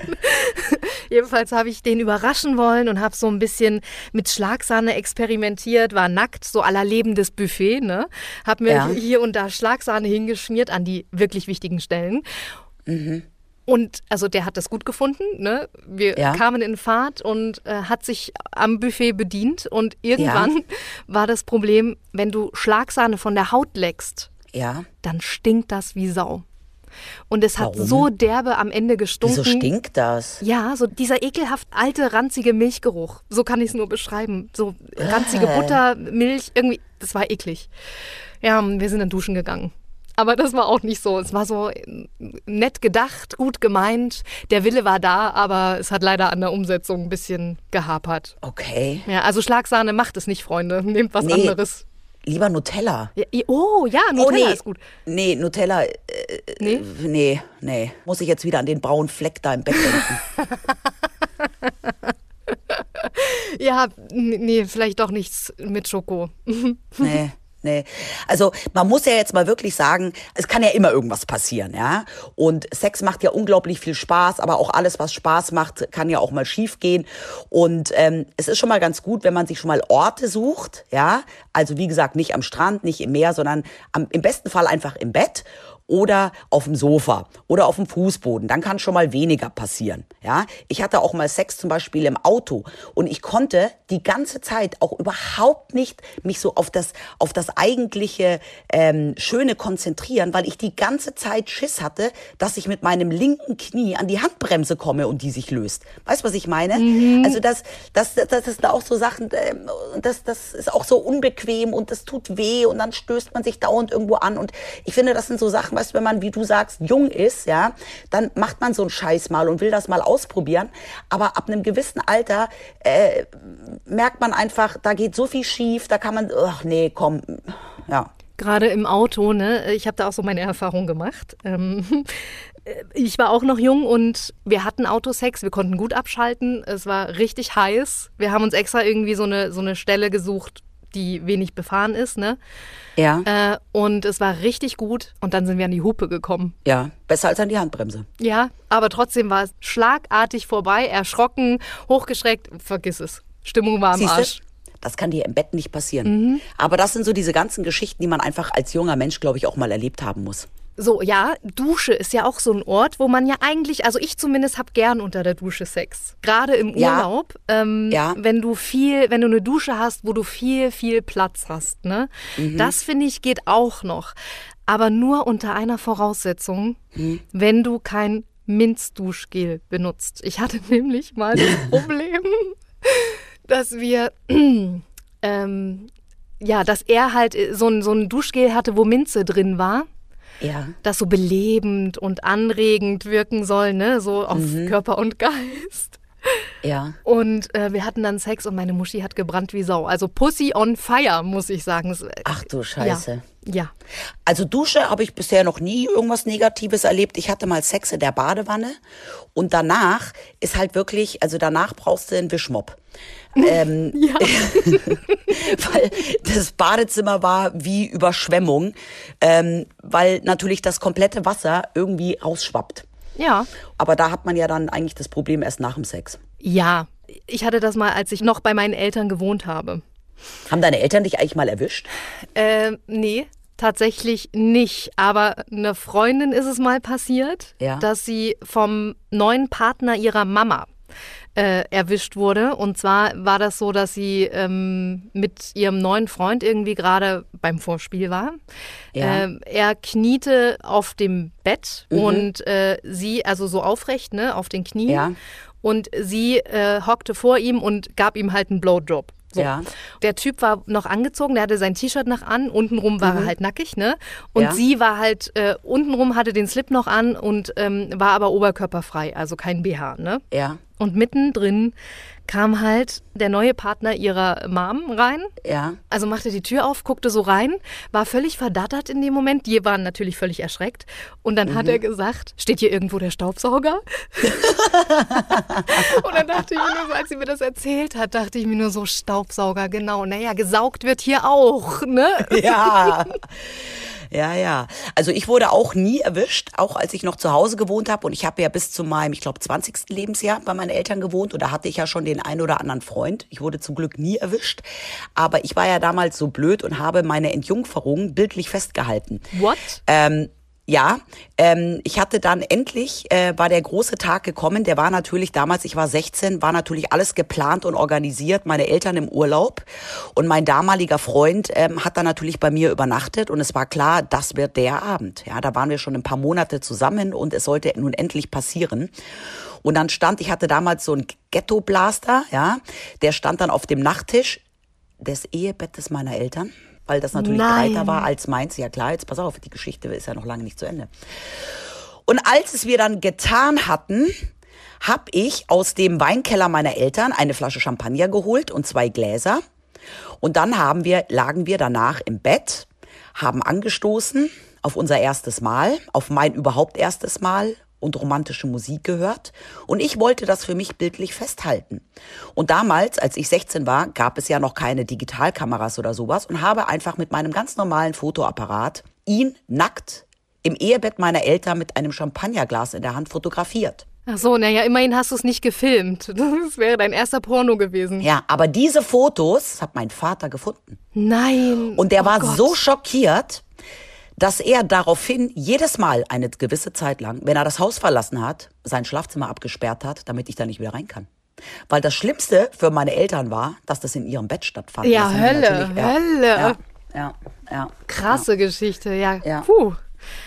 Jedenfalls habe ich den überraschen wollen und habe so ein bisschen mit Schlagsahne experimentiert, war nackt, so aller lebendes Buffet, ne? Hab mir Ja. hier und da Schlagsahne hingeschmiert an die wirklich wichtigen Stellen. Und also der hat das gut gefunden, ne? Wir Ja. kamen in Fahrt und äh, hat sich am Buffet bedient und irgendwann war das Problem, wenn du Schlagsahne von der Haut leckst, Ja. dann stinkt das wie Sau. Und es hat Warum? so derbe am Ende gestunken. Wieso stinkt das? Ja, so dieser ekelhaft alte, ranzige Milchgeruch. So kann ich es nur beschreiben. So ranzige Äh. Butter, Milch, irgendwie, das war eklig. Ja, wir sind dann duschen gegangen. Aber das war auch nicht so. Es war so äh, nett gedacht, gut gemeint. Der Wille war da, aber es hat leider an der Umsetzung ein bisschen gehapert. Okay. Ja, also Schlagsahne macht es nicht, Freunde. Nehmt was Nee. anderes. Lieber Nutella. Ja, oh, ja, Nutella nee. ist gut. Nee, Nutella. Äh, Nee? nee, nee. Muss ich jetzt wieder an den braunen Fleck da im Bett denken. Ja, nee, vielleicht doch nichts mit Schoko. Nee. Nee. Also man muss ja jetzt mal wirklich sagen, es kann ja immer irgendwas passieren, ja. Und Sex macht ja unglaublich viel Spaß, aber auch alles, was Spaß macht, kann ja auch mal schief gehen. Und ähm, es ist schon mal ganz gut, wenn man sich schon mal Orte sucht, ja. Also wie gesagt, nicht am Strand, nicht im Meer, sondern am, im besten Fall einfach im Bett oder auf dem Sofa oder auf dem Fußboden. Dann kann schon mal weniger passieren. Ja, ich hatte auch mal Sex zum Beispiel im Auto und ich konnte die ganze Zeit auch überhaupt nicht mich so auf das auf das eigentliche ähm, Schöne konzentrieren, weil ich die ganze Zeit Schiss hatte, dass ich mit meinem linken Knie an die Handbremse komme und die sich löst. Weißt du, was ich meine? Also das, das, das, das sind auch so Sachen, ähm, das, das ist auch so unbequem und das tut weh und dann stößt man sich dauernd irgendwo an und ich finde, das sind so Sachen, weißt du, wenn man, wie du sagst, jung ist, ja, dann macht man so einen Scheiß mal und will das mal ausprobieren, aber ab einem gewissen Alter äh, merkt man einfach, da geht so viel schief, da kann man, ach nee, komm, ja. Gerade im Auto, ne? Ich habe da auch so meine Erfahrung gemacht. Ähm, ich war auch noch jung und wir hatten Autosex, wir konnten gut abschalten. Es war richtig heiß. Wir haben uns extra irgendwie so eine, so eine Stelle gesucht, die wenig befahren ist, ne? Ja, Äh, und es war richtig gut. Und dann sind wir an die Hupe gekommen. ja, besser als an die Handbremse. Ja, aber trotzdem war es schlagartig vorbei, erschrocken, hochgeschreckt. Vergiss es. Stimmung war am Siehste? Arsch. Das kann dir im Bett nicht passieren. Aber das sind so diese ganzen Geschichten, die man einfach als junger Mensch, glaube ich, auch mal erlebt haben muss. So, ja, Dusche ist ja auch so ein Ort, wo man ja eigentlich, also ich zumindest habe gern unter der Dusche Sex. Gerade im Ja. Urlaub, ähm, Ja. wenn du viel, wenn du eine Dusche hast, wo du viel, viel Platz hast, ne? Mhm. Das finde ich geht auch noch. Aber nur unter einer Voraussetzung, Mhm. wenn du kein Minzduschgel benutzt. Ich hatte nämlich mal das Problem, dass wir, ähm, ja, dass er halt so ein, so ein Duschgel hatte, wo Minze drin war Ja. das so belebend und anregend wirken soll, ne, so auf Mhm. Körper und Geist. Ja. Und äh, wir hatten dann Sex und meine Muschi hat gebrannt wie Sau. Also Pussy on fire, muss ich sagen. Es- Ach du Scheiße. Ja. ja. Also Dusche habe ich bisher noch nie irgendwas Negatives erlebt. Ich hatte mal Sex in der Badewanne und danach ist halt wirklich, also danach brauchst du einen Wischmopp. Ähm, Ja. weil das Badezimmer war wie Überschwemmung, ähm, weil natürlich das komplette Wasser irgendwie rausschwappt. Ja. Aber da hat man ja dann eigentlich das Problem erst nach dem Sex. Ja. Ich hatte das mal, als ich noch bei meinen Eltern gewohnt habe. Haben deine Eltern dich eigentlich mal erwischt? Äh, nee, tatsächlich nicht. Aber eine Freundin ist es mal passiert, Ja. dass sie vom neuen Partner ihrer Mama äh, erwischt wurde. Und zwar war das so, dass sie ähm, mit ihrem neuen Freund irgendwie gerade beim Vorspiel war. Ja. Ähm, er kniete auf dem Bett und äh, sie, also so aufrecht, ne, auf den Knien. Ja. Und sie äh, hockte vor ihm und gab ihm halt einen Blowjob. So. Ja. Der Typ war noch angezogen, der hatte sein T-Shirt noch an, untenrum war er halt nackig, ne? Und Mhm. Ja. sie war halt, äh, untenrum hatte den Slip noch an und ähm, war aber oberkörperfrei, also kein BH, ne? Ja. Und mittendrin kam halt der neue Partner ihrer Mom rein. Ja. Also machte die Tür auf, guckte so rein, war völlig verdattert in dem Moment. Die waren natürlich völlig erschreckt. Und dann Mhm. hat er gesagt, steht hier irgendwo der Staubsauger? und dann dachte ich mir nur so, als sie mir das erzählt hat, dachte ich mir nur so, Staubsauger, genau. Naja, gesaugt wird hier auch, ne? Ja. Ja, ja. Also ich wurde auch nie erwischt, auch als ich noch zu Hause gewohnt habe. Und ich habe ja bis zu meinem, ich glaube, 20. Lebensjahr bei meinen Eltern gewohnt. Und da hatte ich ja schon den einen oder anderen Freund. Ich wurde zum Glück nie erwischt. Aber ich war ja damals so blöd und habe meine Entjungferung bildlich festgehalten. What? Ähm, ja, ähm, ich hatte dann endlich, äh, war der große Tag gekommen. Der war natürlich damals, ich war 16, war natürlich alles geplant und organisiert. Meine Eltern im Urlaub und mein damaliger Freund ähm, hat dann natürlich bei mir übernachtet und es war klar, das wird der Abend. Ja, da waren wir schon ein paar Monate zusammen und es sollte nun endlich passieren. Und dann stand, ich hatte damals so einen Ghetto-Blaster, ja, der stand dann auf dem Nachttisch des Ehebettes meiner Eltern, weil das natürlich Nein. breiter war als meins. Ja klar, jetzt pass auf, die Geschichte ist ja noch lange nicht zu Ende. Und als es wir dann getan hatten, habe ich aus dem Weinkeller meiner Eltern eine Flasche Champagner geholt und zwei Gläser. Und dann haben wir, lagen wir danach im Bett, haben angestoßen auf unser erstes Mal, auf mein überhaupt erstes Mal und romantische Musik gehört. Und ich wollte das für mich bildlich festhalten. Und damals, als ich 16 war, gab es ja noch keine Digitalkameras oder sowas und habe einfach mit meinem ganz normalen Fotoapparat ihn nackt im Ehebett meiner Eltern mit einem Champagnerglas in der Hand fotografiert. Ach so, naja, immerhin hast du es nicht gefilmt. Das wäre dein erster Porno gewesen. Ja, aber diese Fotos hat mein Vater gefunden. Nein. Und der Oh war Gott. so schockiert, dass er daraufhin jedes Mal eine gewisse Zeit lang, wenn er das Haus verlassen hat, sein Schlafzimmer abgesperrt hat, damit ich da nicht wieder rein kann. Weil das Schlimmste für meine Eltern war, dass das in ihrem Bett stattfand. Ja, Das Hölle, ja, Hölle. Ja, ja, ja. Krasse Geschichte, ja. Ja. Puh.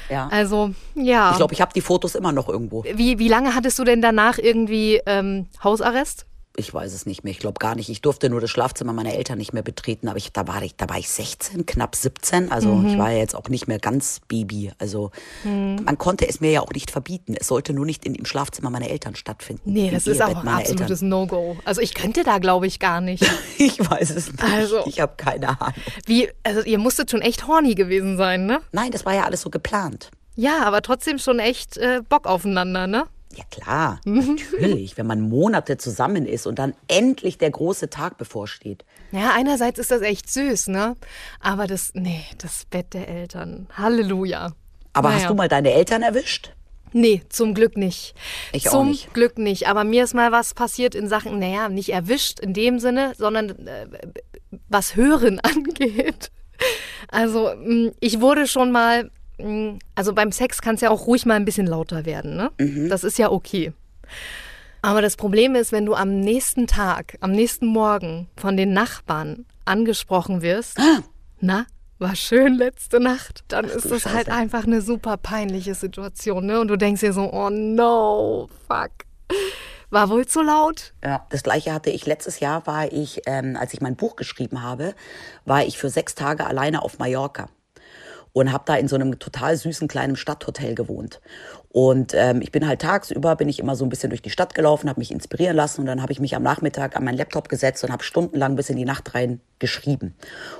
Ja. Also, ja. Ich glaube, ich habe die Fotos immer noch irgendwo. wie, wie lange hattest du denn danach irgendwie ähm, Hausarrest? Ich weiß es nicht mehr. Ich glaube gar nicht. Ich durfte nur das Schlafzimmer meiner Eltern nicht mehr betreten. Aber ich, da, war ich, da war ich 16, knapp 17. Also Mhm. ich war ja jetzt auch nicht mehr ganz Baby. Also Mhm. man konnte es mir ja auch nicht verbieten. Es sollte nur nicht in, im Schlafzimmer meiner Eltern stattfinden. Nee, das ist auch ein absolutes No-Go. Also ich könnte da, glaube ich, gar nicht. Ich weiß es nicht. Also- Ich habe keine Ahnung. Wie, also ihr musstet schon echt horny gewesen sein, ne? Nein, das war ja alles so geplant. Ja, aber trotzdem schon echt äh, Bock aufeinander, ne? Ja klar, Mhm. natürlich. Wenn man Monate zusammen ist und dann endlich der große Tag bevorsteht. Ja, einerseits ist das echt süß, ne? Aber das, nee, das Bett der Eltern. Halleluja. Aber Naja. hast du mal deine Eltern erwischt? Nee, zum Glück nicht. Ich auch zum nicht. Glück nicht. Aber mir ist mal was passiert in Sachen, naja, nicht erwischt in dem Sinne, sondern äh, was Hören angeht. Also, mh, ich wurde schon mal, also beim Sex kann es ja auch ruhig mal ein bisschen lauter werden, ne? Mhm. Das ist ja okay. Aber das Problem ist, wenn du am nächsten Tag, am nächsten Morgen von den Nachbarn angesprochen wirst, na, war schön letzte Nacht, dann ist du das halt Scheiße. einfach eine super peinliche Situation, ne? Und du denkst dir so, oh no, fuck. War wohl zu laut? Ja, das gleiche hatte ich letztes Jahr, war ich, ähm, als ich mein Buch geschrieben habe, war ich für sechs Tage alleine auf Mallorca. Und habe da in so einem total süßen kleinen Stadthotel gewohnt. Und ähm, ich bin halt tagsüber, bin ich immer so ein bisschen durch die Stadt gelaufen, habe mich inspirieren lassen und dann habe ich mich am Nachmittag an meinen Laptop gesetzt und habe stundenlang bis in die Nacht rein geschrieben.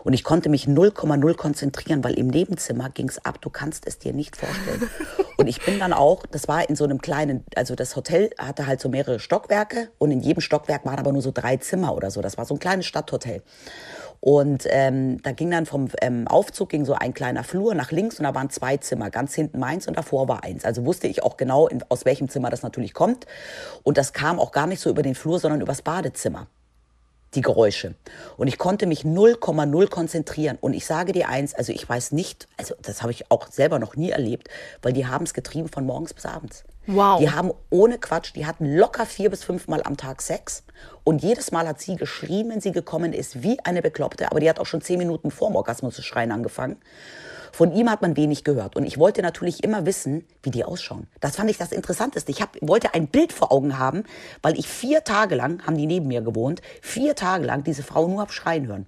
Und ich konnte mich 0,0 konzentrieren, weil im Nebenzimmer ging's ab. Du kannst es dir nicht vorstellen. Und ich bin dann auch, das war in so einem kleinen, also das Hotel hatte halt so mehrere Stockwerke und in jedem Stockwerk waren aber nur so drei Zimmer oder so. Das war so ein kleines Stadthotel. Und ähm, da ging dann vom ähm, Aufzug ging so ein kleiner Flur nach links und da waren zwei Zimmer. Ganz hinten meins und davor war eins. Also wusste ich auch genau, in, aus welchem Zimmer das natürlich kommt. Und das kam auch gar nicht so über den Flur, sondern übers Badezimmer die Geräusche. Und ich konnte mich 0,0 konzentrieren. Und ich sage dir eins, also ich weiß nicht, also das habe ich auch selber noch nie erlebt, weil die haben es getrieben von morgens bis abends. Wow. Die haben ohne Quatsch, die hatten locker vier bis fünf Mal am Tag Sex. Und jedes Mal hat sie geschrien, wenn sie gekommen ist, wie eine Bekloppte. Aber die hat auch schon zehn Minuten vor dem Orgasmus zu schreien angefangen. Von ihm hat man wenig gehört. Und ich wollte natürlich immer wissen, wie die ausschauen. Das fand ich das Interessanteste. Ich hab, wollte ein Bild vor Augen haben, weil ich vier Tage lang, haben die neben mir gewohnt, vier Tage lang diese Frau nur hab schreien hören.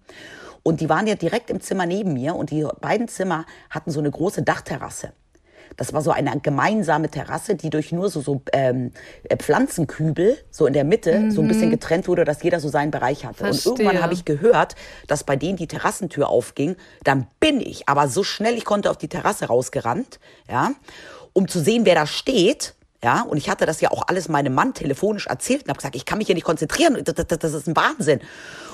Und die waren ja direkt im Zimmer neben mir und die beiden Zimmer hatten so eine große Dachterrasse. Das war so eine gemeinsame Terrasse, die durch nur so, so ähm, äh, Pflanzenkübel so in der Mitte mhm. so ein bisschen getrennt wurde, dass jeder so seinen Bereich hatte. Verstehe. Und irgendwann habe ich gehört, dass bei denen die Terrassentür aufging. Dann bin ich aber so schnell ich konnte auf die Terrasse rausgerannt, ja, um zu sehen, wer da steht. Ja, und ich hatte das ja auch alles meinem Mann telefonisch erzählt und habe gesagt, ich kann mich hier nicht konzentrieren, das, das, das ist ein Wahnsinn.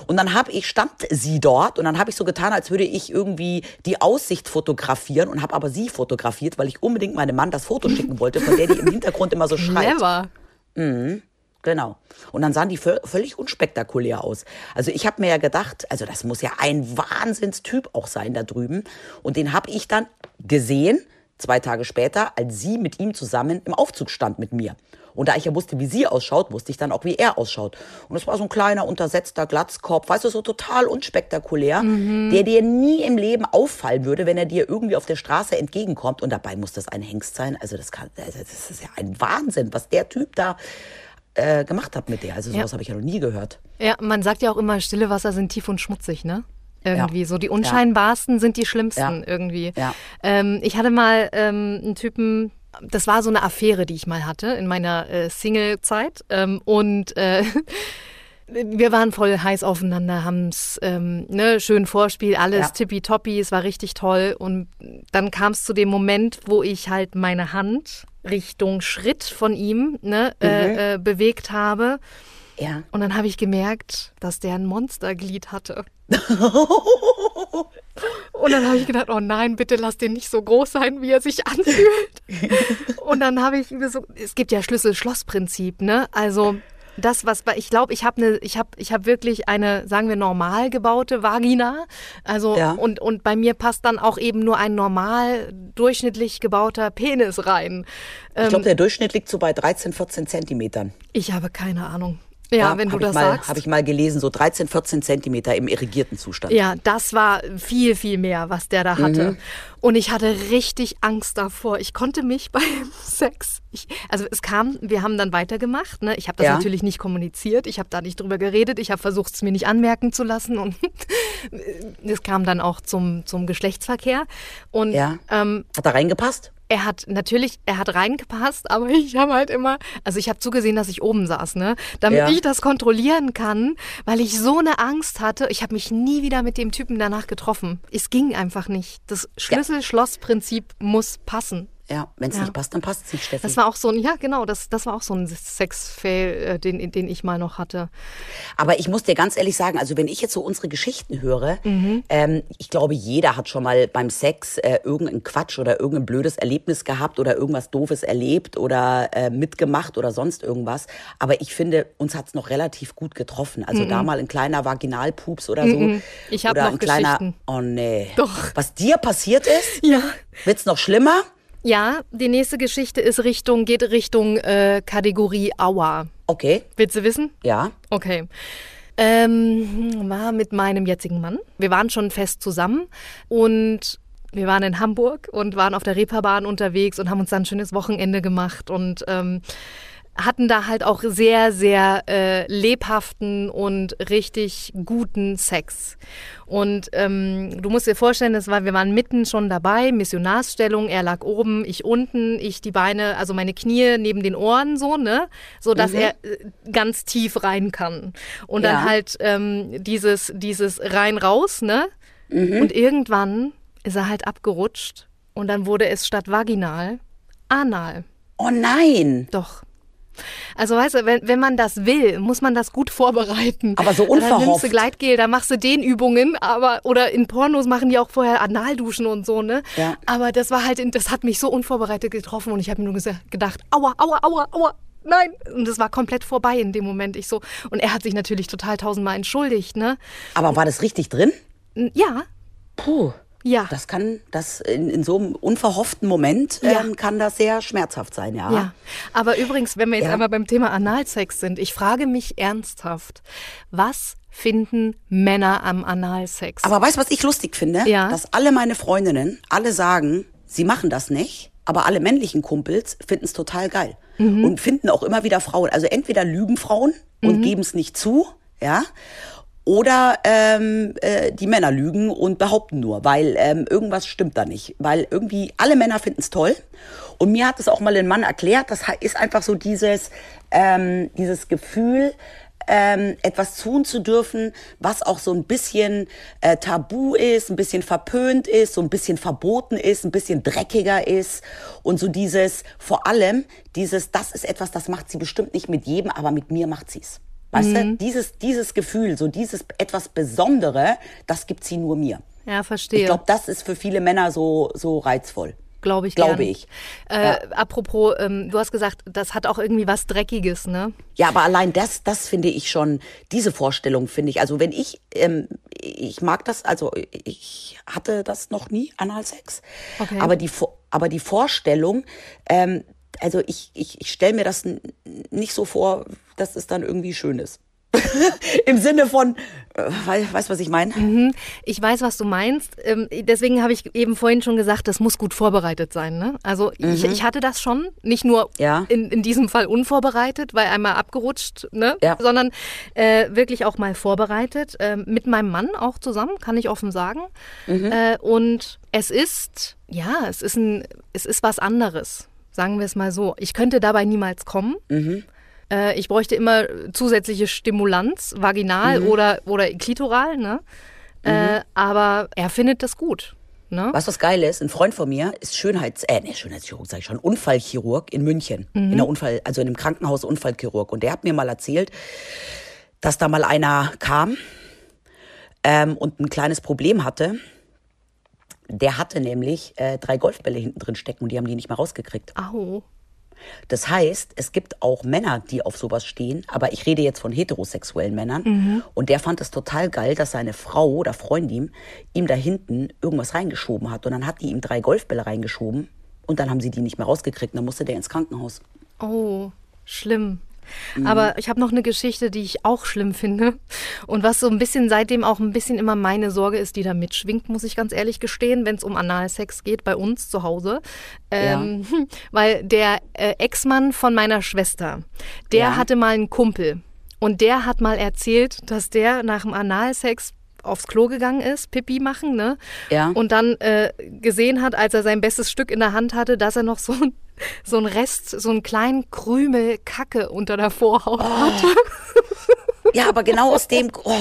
Und dann habe ich stand sie dort und dann habe ich so getan, als würde ich irgendwie die Aussicht fotografieren und habe aber sie fotografiert, weil ich unbedingt meinem Mann das Foto schicken wollte, von der die im Hintergrund immer so schreit. Never. Genau. Und dann sahen die vö- völlig unspektakulär aus. Also ich habe mir ja gedacht, also das muss ja ein Wahnsinnstyp auch sein da drüben. Und den habe ich dann gesehen, zwei Tage später, als sie mit ihm zusammen im Aufzug stand mit mir. Und da ich ja wusste, wie sie ausschaut, wusste ich dann auch, wie er ausschaut. Und es war so ein kleiner, untersetzter Glatzkopf, weißt du, so total unspektakulär, der dir nie im Leben auffallen würde, wenn er dir irgendwie auf der Straße entgegenkommt. Und dabei muss das ein Hengst sein. Also das, kann, also das ist ja ein Wahnsinn, was der Typ da äh, gemacht hat mit der. Also sowas Ja. habe ich ja noch nie gehört. Ja, man sagt ja auch immer, stille Wasser sind tief und schmutzig, ne? Irgendwie Ja. so. Die unscheinbarsten sind die schlimmsten Ja. irgendwie. Ja. Ähm, ich hatte mal ähm, einen Typen, das war so eine Affäre, die ich mal hatte in meiner äh, Single-Zeit. Ähm, und äh, wir waren voll heiß aufeinander, haben es ähm, ne, schön Vorspiel, alles Ja. tippitoppi, es war richtig toll. Und dann kam es zu dem Moment, wo ich halt meine Hand Richtung Schritt von ihm ne, äh, äh, bewegt habe. Ja. Und dann habe ich gemerkt, dass der ein Monsterglied hatte. Und dann habe ich gedacht, oh nein, bitte lass den nicht so groß sein, wie er sich anfühlt. Und dann habe ich mir so, es gibt ja Schlüssel-Schloss-Prinzip, ne? Also das, was ich glaube, ich habe eine, ich habe, ich habe wirklich eine, sagen wir, normal gebaute Vagina. Also Ja. und und bei mir passt dann auch eben nur ein normal durchschnittlich gebauter Penis rein. Ich glaube, der Durchschnitt liegt so bei 13, 14 Zentimetern. Ich habe keine Ahnung. Ja, wenn du das mal, sagst. Habe ich mal gelesen, so 13, 14 Zentimeter im irrigierten Zustand. Ja, das war viel, viel mehr, was der da hatte. Mhm. Und ich hatte richtig Angst davor. Ich konnte mich beim Sex, ich, also es kam, wir haben dann weitergemacht. Ne? Ich habe das Ja. natürlich nicht kommuniziert, ich habe da nicht drüber geredet, ich habe versucht, es mir nicht anmerken zu lassen. Und es kam dann auch zum, zum Geschlechtsverkehr. Und Ja. ähm, Hat da reingepasst? Er hat natürlich, er hat reingepasst, aber ich habe halt immer, also ich habe zugesehen, dass ich oben saß, ne, damit Ja. ich das kontrollieren kann, weil ich so eine Angst hatte. Ich habe mich nie wieder mit dem Typen danach getroffen. Es ging einfach nicht. Das Schlüssel-Schloss-Prinzip muss passen. Ja, wenn es Ja. nicht passt, dann passt es nicht, Steffi. Das war auch so ein, ja genau, das, das war auch so ein Sex-Fail, äh, den, den ich mal noch hatte. Aber ich muss dir ganz ehrlich sagen, also wenn ich jetzt so unsere Geschichten höre, Mhm. ähm, ich glaube, jeder hat schon mal beim Sex äh, irgendeinen Quatsch oder irgendein blödes Erlebnis gehabt oder irgendwas Doofes erlebt oder äh, mitgemacht oder sonst irgendwas. Aber ich finde, uns hat's noch relativ gut getroffen. Also da mal ein kleiner Vaginalpups oder so. Mhm. Ich hab oder noch ein kleiner. Geschichten. Oh nee. Doch. Was dir passiert ist, Ja. wird's noch schlimmer? Ja, die nächste Geschichte ist Richtung, geht Richtung äh, Kategorie Aua. Okay, Willst du wissen? ja. Okay. Ähm, war mit meinem jetzigen Mann. Wir waren schon fest zusammen und wir waren in Hamburg und waren auf der Reeperbahn unterwegs und haben uns dann ein schönes Wochenende gemacht und ähm, hatten da halt auch sehr, sehr äh, lebhaften und richtig guten Sex. Und ähm, du musst dir vorstellen, das war, wir waren mitten schon dabei, Missionarsstellung, er lag oben, ich unten, ich die Beine, also meine Knie neben den Ohren so, ne? So dass Mhm. er äh, ganz tief rein kann. Und Ja. dann halt ähm, dieses, dieses rein raus, ne? Mhm. Und irgendwann ist er halt abgerutscht und dann wurde es statt vaginal anal. Oh nein. Doch. Also weißt du, wenn, wenn man das will, muss man das gut vorbereiten. Aber so Dann nimmst unverhofft. du Gleitgel, da machst du Dehnübungen, aber oder in Pornos machen die auch vorher Analduschen und so, ne? Ja. Aber das war halt, das hat mich so unvorbereitet getroffen und ich habe mir nur gesagt, gedacht, aua, aua, aua, aua. Nein, und es war komplett vorbei in dem Moment. Ich so und er hat sich natürlich total tausendmal entschuldigt, ne? Aber war das richtig drin? Ja, Puh. Ja. Das kann, das in, in so einem unverhofften Moment Ja. ähm, kann das sehr schmerzhaft sein, ja. Ja, aber übrigens, wenn wir jetzt Ja. einmal beim Thema Analsex sind, ich frage mich ernsthaft, was finden Männer am Analsex? Aber weißt du, was ich lustig finde? Ja. Dass alle meine Freundinnen, alle sagen, sie machen das nicht, aber alle männlichen Kumpels finden es total geil. Mhm. Und finden auch immer wieder Frauen. Also entweder lügen Frauen und Mhm. geben es nicht zu, ja. Oder ähm, äh, die Männer lügen und behaupten nur, weil ähm, irgendwas stimmt da nicht. Weil irgendwie alle Männer finden es toll. Und mir hat es auch mal ein Mann erklärt, das ist einfach so dieses, ähm, dieses Gefühl, ähm, etwas tun zu dürfen, was auch so ein bisschen äh, tabu ist, ein bisschen verpönt ist, so ein bisschen verboten ist, ein bisschen dreckiger ist und so dieses, vor allem dieses, das ist etwas, das macht sie bestimmt nicht mit jedem, aber mit mir macht sie's. Weißt du, dieses, dieses Gefühl, so dieses etwas Besondere, das gibt sie nur mir. ja, verstehe. Ich glaube, das ist für viele Männer so, so reizvoll. Glaube ich glaube gern. ich. Äh, Apropos, ähm, du hast gesagt, das hat auch irgendwie was Dreckiges, ne? Ja, aber allein das, das finde ich schon, diese Vorstellung finde ich, also wenn ich, ähm, ich mag das, also ich hatte das noch nie, Analsex, Okay. aber die, aber die Vorstellung, ähm, also ich, ich, ich stelle mir das nicht so vor, dass es dann irgendwie schön ist. Im Sinne von, äh, wei- weißt du, was ich meine? Ich weiß, was du meinst. Ähm, deswegen habe ich eben vorhin schon gesagt, das muss gut vorbereitet sein. Ne? Also ich, ich hatte das schon, nicht nur Mhm. Ja. in, in diesem Fall unvorbereitet, weil einmal abgerutscht, ne? Ja. sondern äh, wirklich auch mal vorbereitet. ähm, mit meinem Mann auch zusammen, kann ich offen sagen. Mhm. Äh, und es ist, ja, es ist, ein, es ist was anderes. Sagen wir es mal so. Ich könnte dabei niemals kommen. Mhm. Äh, ich bräuchte immer zusätzliche Stimulanz, vaginal Mhm. oder, oder klitoral, ne? Äh, aber er findet das gut. Ne? Weißt du, was geil ist? Ein Freund von mir ist Schönheits-, äh, nee, Schönheitschirurg, sag ich schon, Unfallchirurg in München. In der Unfall, also in einem Krankenhaus Unfallchirurg. Und der hat mir mal erzählt, dass da mal einer kam ähm, und ein kleines Problem hatte. Der hatte nämlich äh, drei Golfbälle hinten drin stecken und die haben die nicht mehr rausgekriegt. Au. Das heißt, es gibt auch Männer, die auf sowas stehen, aber ich rede jetzt von heterosexuellen Männern. Und der fand es total geil, dass seine Frau oder Freundin ihm da hinten irgendwas reingeschoben hat. Und dann hat die ihm drei Golfbälle reingeschoben und dann haben sie die nicht mehr rausgekriegt. Und dann musste der ins Krankenhaus. Oh, schlimm. Mhm. Aber ich habe noch eine Geschichte, die ich auch schlimm finde. Und was so ein bisschen seitdem auch ein bisschen immer meine Sorge ist, die da mitschwingt, muss ich ganz ehrlich gestehen, wenn es um Analsex geht bei uns zu Hause. Ähm, Weil der äh, Ex-Mann von meiner Schwester, der Ja. hatte mal einen Kumpel. Und der hat mal erzählt, dass der nach dem Analsex aufs Klo gegangen ist, Pipi machen, ne? Ja. Und dann äh, gesehen hat, als er sein bestes Stück in der Hand hatte, dass er noch so ein so ein Rest, so einen kleinen Krümel Kacke unter der Vorhaut hatte. Ja, aber genau aus dem. Oh,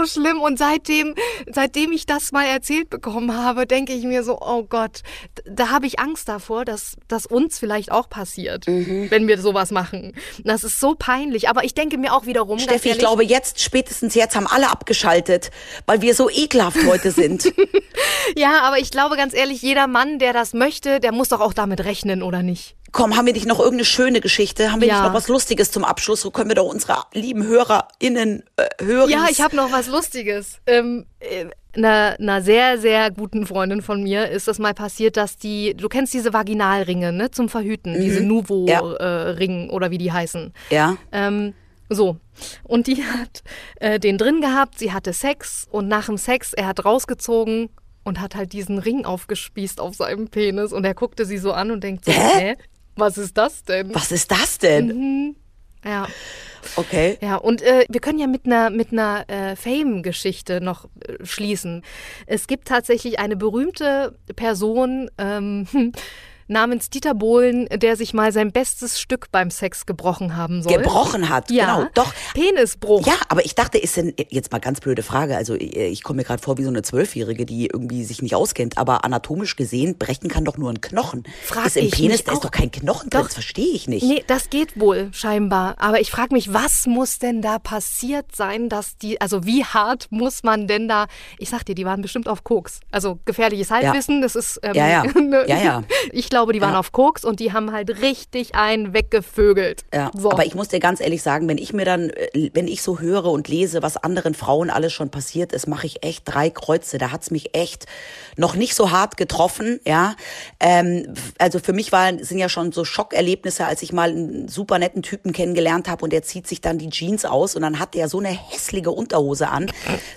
so schlimm. Und seitdem, seitdem ich das mal erzählt bekommen habe, denke ich mir so, oh Gott, da habe ich Angst davor, dass das uns vielleicht auch passiert, wenn wir sowas machen. Das ist so peinlich. Aber ich denke mir auch wiederum, Steffi, ich ehrlich, glaube, jetzt, spätestens jetzt haben alle abgeschaltet, weil wir so ekelhaft heute sind. ja, aber ich glaube ganz ehrlich, jeder Mann, der das möchte, der muss doch auch damit rechnen, oder nicht? Komm, haben wir nicht noch irgendeine schöne Geschichte? Haben wir Ja. nicht noch was Lustiges zum Abschluss? So können wir doch unsere lieben HörerInnen äh, hören. Ja, ich habe noch was Lustiges. Ähm, äh, einer, einer sehr, sehr guten Freundin von mir ist das mal passiert, dass die, du kennst diese Vaginalringe, ne, zum Verhüten, diese Mhm. Ja. Nuvo-Ring oder wie die heißen. Ja. Ähm, so. Und die hat äh, den drin gehabt, sie hatte Sex und nach dem Sex, er hat rausgezogen und hat halt diesen Ring aufgespießt auf seinem Penis und er guckte sie so an und denkt so, hä? Was ist das denn? Was ist das denn? Mhm. Ja. Okay. Ja, und äh, wir können ja mit einer mit einer äh, Fame-Geschichte noch äh, schließen. Es gibt tatsächlich eine berühmte Person, ähm, namens Dieter Bohlen, der sich mal sein bestes Stück beim Sex gebrochen haben soll. Gebrochen hat, ja. genau. Doch. Penisbruch. Ja, aber ich dachte, ist denn, jetzt mal ganz blöde Frage, also ich komme mir gerade vor wie so eine Zwölfjährige, die irgendwie sich nicht auskennt, aber anatomisch gesehen, brechen kann doch nur ein Knochen. Frag ist im Penis, da ist doch kein Knochen drin, das verstehe ich nicht. Nee, das geht wohl scheinbar. Aber ich frage mich, was muss denn da passiert sein, dass die, also wie hart muss man denn da, ich sag dir, die waren bestimmt auf Koks. Also gefährliches Halbwissen, das ist. Ähm, Ja, ja. Ja, ja. Ich glaube, die waren Ja. auf Koks und die haben halt richtig einen weggevögelt. Ja, so. aber ich muss dir ganz ehrlich sagen, wenn ich mir dann, äh, wenn ich so höre und lese, was anderen Frauen alles schon passiert ist, mache ich echt drei Kreuze. Da hat's mich echt noch nicht so hart getroffen, ja. Ähm, also für mich waren, sind ja schon so Schockerlebnisse, als ich mal einen super netten Typen kennengelernt habe und der zieht sich dann die Jeans aus und dann hat der so eine hässliche Unterhose an.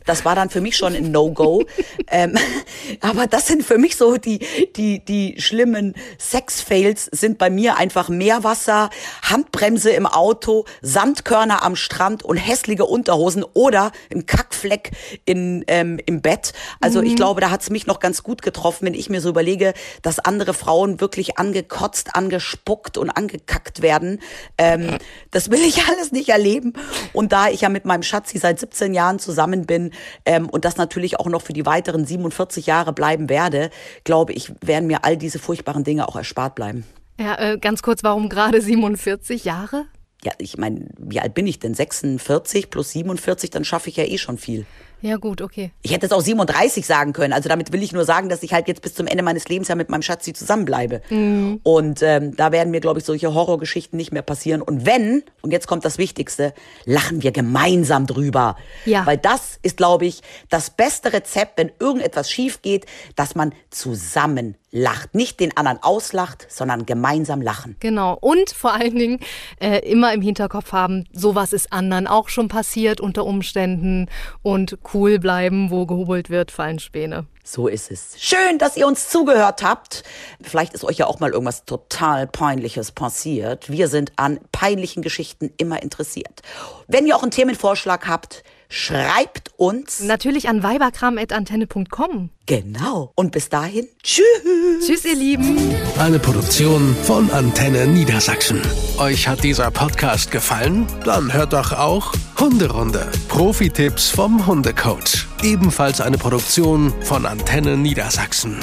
Das war dann für mich schon ein No-Go. ähm, aber das sind für mich so die, die, die schlimmen Sex-Fails sind bei mir einfach Meerwasser, Handbremse im Auto, Sandkörner am Strand und hässliche Unterhosen oder ein Kackfleck in, ähm, im Bett. Also ich glaube, da hat's mich noch ganz gut getroffen, wenn ich mir so überlege, dass andere Frauen wirklich angekotzt, angespuckt und angekackt werden. Ähm, das will ich alles nicht erleben. Und da ich ja mit meinem Schatzi seit 17 Jahren zusammen bin ähm, und das natürlich auch noch für die weiteren 47 Jahre bleiben werde, glaube ich, werden mir all diese furchtbaren Dinge auch erspart bleiben. ja, äh, ganz kurz, warum gerade 47 Jahre? Ja, ich meine, wie alt bin ich denn? 46 plus 47, dann schaffe ich ja eh schon viel. Ja, gut, okay. Ich hätte es auch 37 sagen können. Also damit will ich nur sagen, dass ich halt jetzt bis zum Ende meines Lebens ja mit meinem Schatzi zusammenbleibe. Mhm. Und ähm, da werden mir, glaube ich, solche Horrorgeschichten nicht mehr passieren. Und wenn, und jetzt kommt das Wichtigste, lachen wir gemeinsam drüber. Ja. Weil das ist, glaube ich, das beste Rezept, wenn irgendetwas schief geht, dass man zusammen lacht. Nicht den anderen auslacht, sondern gemeinsam lachen. Genau. Und vor allen Dingen äh, immer im Hinterkopf haben, sowas ist anderen auch schon passiert unter Umständen und cool bleiben, wo gehobelt wird, fallen Späne. So ist es. Schön, dass ihr uns zugehört habt. Vielleicht ist euch ja auch mal irgendwas total Peinliches passiert. Wir sind an peinlichen Geschichten immer interessiert. Wenn ihr auch einen Themenvorschlag habt, schreibt uns. Natürlich an weiberkram.antenne.com. Genau. Und bis dahin, tschüss. Tschüss, ihr Lieben. Eine Produktion von Antenne Niedersachsen. Euch hat dieser Podcast gefallen? Dann hört doch auch Hunderunde. Profi-Tipps vom Hundecoach. Ebenfalls eine Produktion von Antenne Niedersachsen.